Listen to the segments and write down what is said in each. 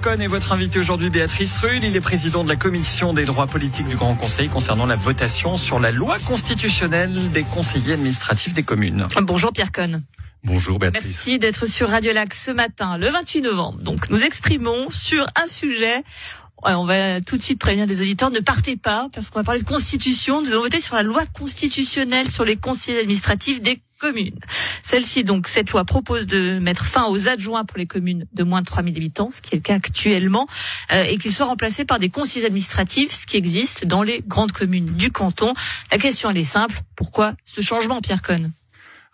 Pierre Cohn est votre invité aujourd'hui, Béatrice Rull. Il est président de la commission des droits politiques du Grand Conseil concernant la votation sur la loi constitutionnelle des conseillers administratifs des communes. Bonjour Pierre Cohn. Bonjour Béatrice. Merci d'être sur Radio Lac ce matin, le 28 novembre. Donc nous exprimons sur un sujet on va tout de suite prévenir des auditeurs, ne partez pas, parce qu'on va parler de constitution. Nous allons voter sur la loi constitutionnelle sur les conseillers administratifs des communes. Celle-ci, donc, cette loi propose de mettre fin aux adjoints pour les communes de moins de 3000 habitants, ce qui est le cas actuellement, euh, et qu'ils soient remplacés par des conseillers administratifs, ce qui existe dans les grandes communes du canton. La question, elle est simple. Pourquoi ce changement, Pierre Cohn?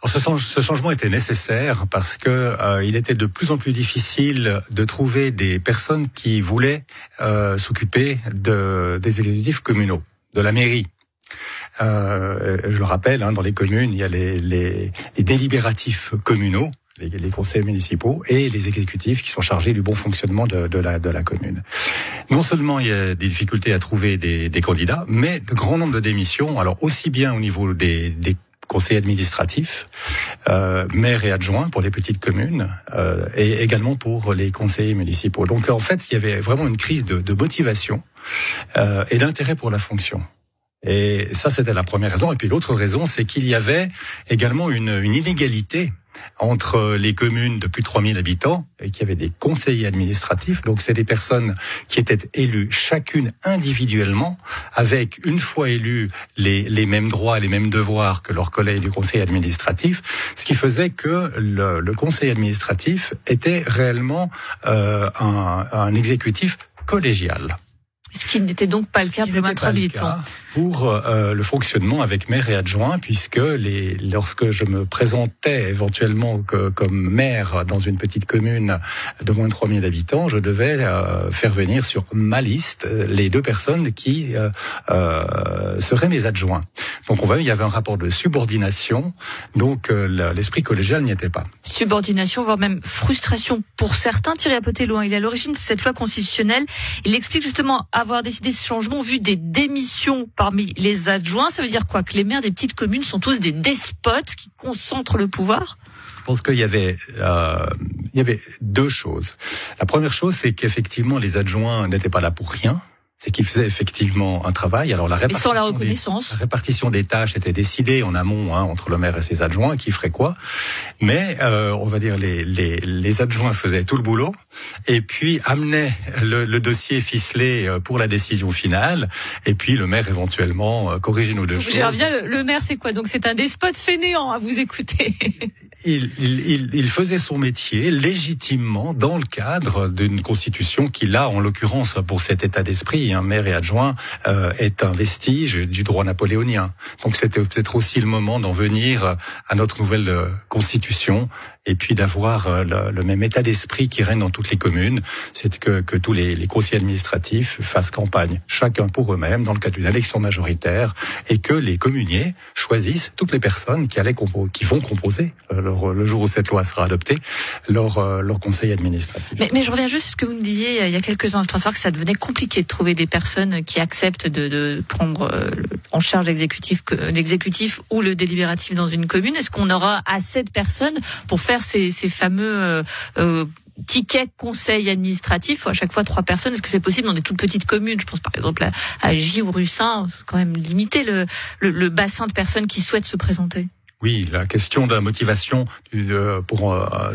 Alors ce, changement était nécessaire parce que euh, il était de plus en plus difficile de trouver des personnes qui voulaient euh, s'occuper de, des exécutifs communaux, de la mairie. Euh, je le rappelle, hein, dans les communes, il y a les, les, les délibératifs communaux, les, les, conseils municipaux, et les exécutifs qui sont chargés du bon fonctionnement de, de, la, de la commune. Non seulement il y a des difficultés à trouver des, des candidats, mais de grand nombre de démissions, alors aussi bien au niveau des, des conseil administratif, euh, maire et adjoint pour les petites communes, euh, et également pour les conseillers municipaux. Donc en fait, il y avait vraiment une crise de, de motivation euh, et d'intérêt pour la fonction. Et ça, c'était la première raison. Et puis l'autre raison, c'est qu'il y avait également une, une inégalité entre les communes de plus de 3000 habitants et qui avaient des conseillers administratifs. Donc c'est des personnes qui étaient élues chacune individuellement avec une fois élues les, les mêmes droits, les mêmes devoirs que leurs collègues du conseil administratif, ce qui faisait que le, le conseil administratif était réellement euh, un, un exécutif collégial. Ce qui n'était donc pas le cas pour Maître Habitants pour euh, le fonctionnement avec maire et adjoint, puisque les, lorsque je me présentais éventuellement que, comme maire dans une petite commune de moins de 3000 habitants, je devais euh, faire venir sur ma liste euh, les deux personnes qui euh, seraient mes adjoints. Donc on voit, il y avait un rapport de subordination, donc l'esprit collégial n'y était pas. Subordination, voire même frustration pour certains. Thierry Apoté loin, il est à l'origine de cette loi constitutionnelle. Il explique justement avoir décidé ce changement vu des démissions par parmi les adjoints. Ça veut dire quoi? Que les maires des petites communes sont tous des despotes qui concentrent le pouvoir? Je pense qu'il y avait, euh, il y avait deux choses. La première chose, c'est qu'effectivement, les adjoints n'étaient pas là pour rien c'est qu'ils faisaient effectivement un travail. Alors la répartition, la reconnaissance. Des, la répartition des tâches était décidée en amont hein, entre le maire et ses adjoints, qui ferait quoi. Mais euh, on va dire les, les, les, adjoints faisaient tout le boulot et puis amenaient le, le, dossier ficelé euh, pour la décision finale. Et puis le maire éventuellement euh, corrigeait nos deux choses. Reviens. Le, maire, c'est quoi? Donc c'est un despote fainéant à vous écouter. il, il, il, faisait son métier légitimement dans le cadre d'une constitution qui, là, en l'occurrence, pour cet état d'esprit, un maire et adjoint, euh, est un vestige du droit napoléonien. Donc c'était peut-être aussi le moment d'en venir à notre nouvelle euh, constitution et puis d'avoir euh, le, même état d'esprit qui règne dans toutes les communes, c'est que, que tous les, les conseillers administratifs fassent campagne, chacun pour eux-mêmes, dans le cadre d'une élection majoritaire, et que les communiers choisissent toutes les personnes qui, allaient qui vont composer, euh, le jour où cette loi sera adoptée, leur, euh, leur conseil administratif. Mais, je reviens juste à ce que vous me disiez il y a quelques instants, que ça devenait compliqué de trouver des personnes qui acceptent de, de prendre en charge l'exécutif ou le délibératif dans une commune. Est-ce qu'on aura assez de personnes pour faire ces, fameux euh, euh, tickets conseil administratif à chaque fois trois personnes? Est-ce que c'est possible dans des toutes petites communes? Je pense par exemple à, à J ou Russin, quand même limiter le, le, bassin de personnes qui souhaitent se présenter. Oui, la question de la motivation pour euh,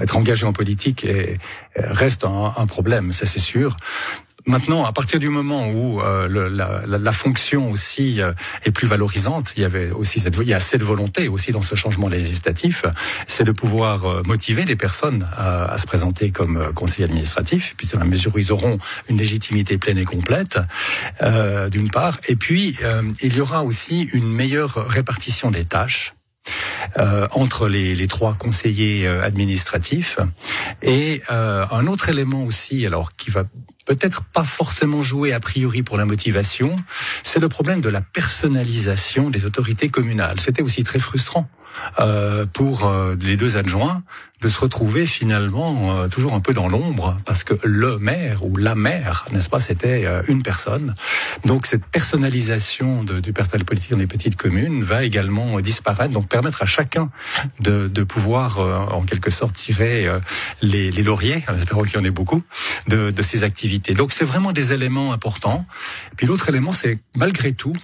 être engagé en politique reste un problème, ça c'est sûr. Maintenant, à partir du moment où euh, le, la, la, fonction aussi euh, est plus valorisante, il y avait aussi cette, il y a cette volonté aussi dans ce changement législatif, c'est de pouvoir euh, motiver des personnes à, à se présenter comme conseiller administratif, puis dans la mesure où ils auront une légitimité pleine et complète, d'une part, et puis il y aura aussi une meilleure répartition des tâches. Euh, entre les, les, trois conseillers administratifs et euh, un autre élément aussi alors qui va peut-être pas forcément joué a priori pour la motivation, c'est le problème de la personnalisation des autorités communales. C'était aussi très frustrant euh, pour euh, les deux adjoints de se retrouver finalement euh, toujours un peu dans l'ombre parce que le maire ou la maire, n'est-ce pas, c'était une personne. Donc cette personnalisation de, du personnel politique dans les petites communes va également disparaître, donc permettre à chacun de, de pouvoir en quelque sorte tirer les, les lauriers, j'espère qu'il y en ait beaucoup, de, de ces activités. Donc c'est vraiment des éléments importants. Puis l'autre élément, c'est malgré tout,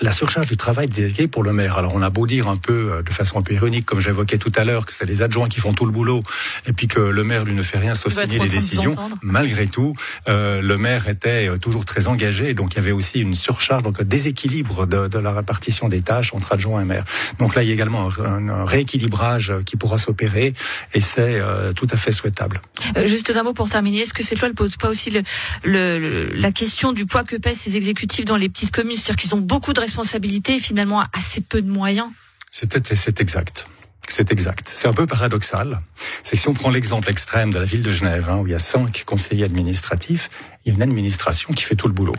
la surcharge du travail délégué pour le maire. Alors on a beau dire un peu euh, de façon un peu ironique, comme j'évoquais tout à l'heure, que c'est les adjoints qui font tout le boulot, et puis que le maire lui ne fait rien sauf signer les décisions. Malgré tout, euh, le maire était euh, toujours très engagé, donc il y avait aussi une surcharge, donc un déséquilibre de, de la répartition des tâches entre adjoints et maire. Donc là, il y a également un, rééquilibrage qui pourra s'opérer, et c'est tout à fait souhaitable. juste un mot pour terminer. Est-ce que cette loi ne pose pas aussi le, le, la question du poids que pèsent ces exécutifs dans les petites communes, c'est-à-dire qu'ils ont beaucoup de responsabilités et finalement assez peu de moyens. C'est exact. C'est exact. C'est un peu paradoxal. C'est que si on prend l'exemple extrême de la ville de Genève, hein, où il y a cinq conseillers administratifs, il y a une administration qui fait tout le boulot.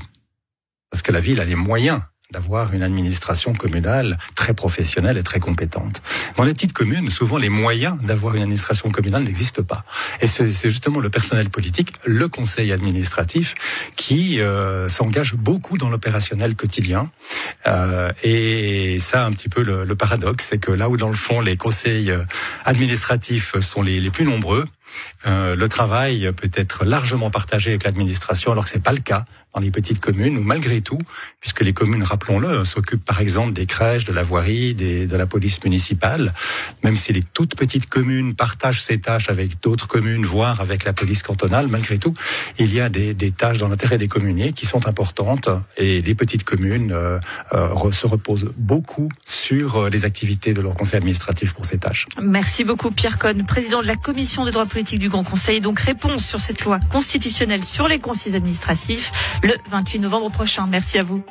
Parce que la ville a les moyens d'avoir une administration communale très professionnelle et très compétente. Dans les petites communes, souvent les moyens d'avoir une administration communale n'existent pas. Et c'est justement le personnel politique, le conseil administratif, qui euh, s'engage beaucoup dans l'opérationnel quotidien. Euh, et ça, un petit peu le, le paradoxe, c'est que là où dans le fond les conseils euh, administratifs sont les, les plus nombreux, euh, le travail peut être largement partagé avec l'administration, alors que c'est pas le cas dans les petites communes où malgré tout, puisque les communes, rappelons-le, s'occupent par exemple des crèches, de la voirie, de la police municipale, même si les toutes petites communes partagent ces tâches avec d'autres communes, voire avec la police cantonale, malgré tout, il y a des, tâches dans l'intérêt des communiers qui sont importantes et les petites communes euh, euh, se reposent beaucoup sur les activités de leur conseil administratif pour ces tâches. Merci beaucoup Pierre Cohn, président de la commission des droits politiques du Grand Conseil. Donc réponse sur cette loi constitutionnelle sur les conseils administratifs le 28 novembre prochain. Merci à vous.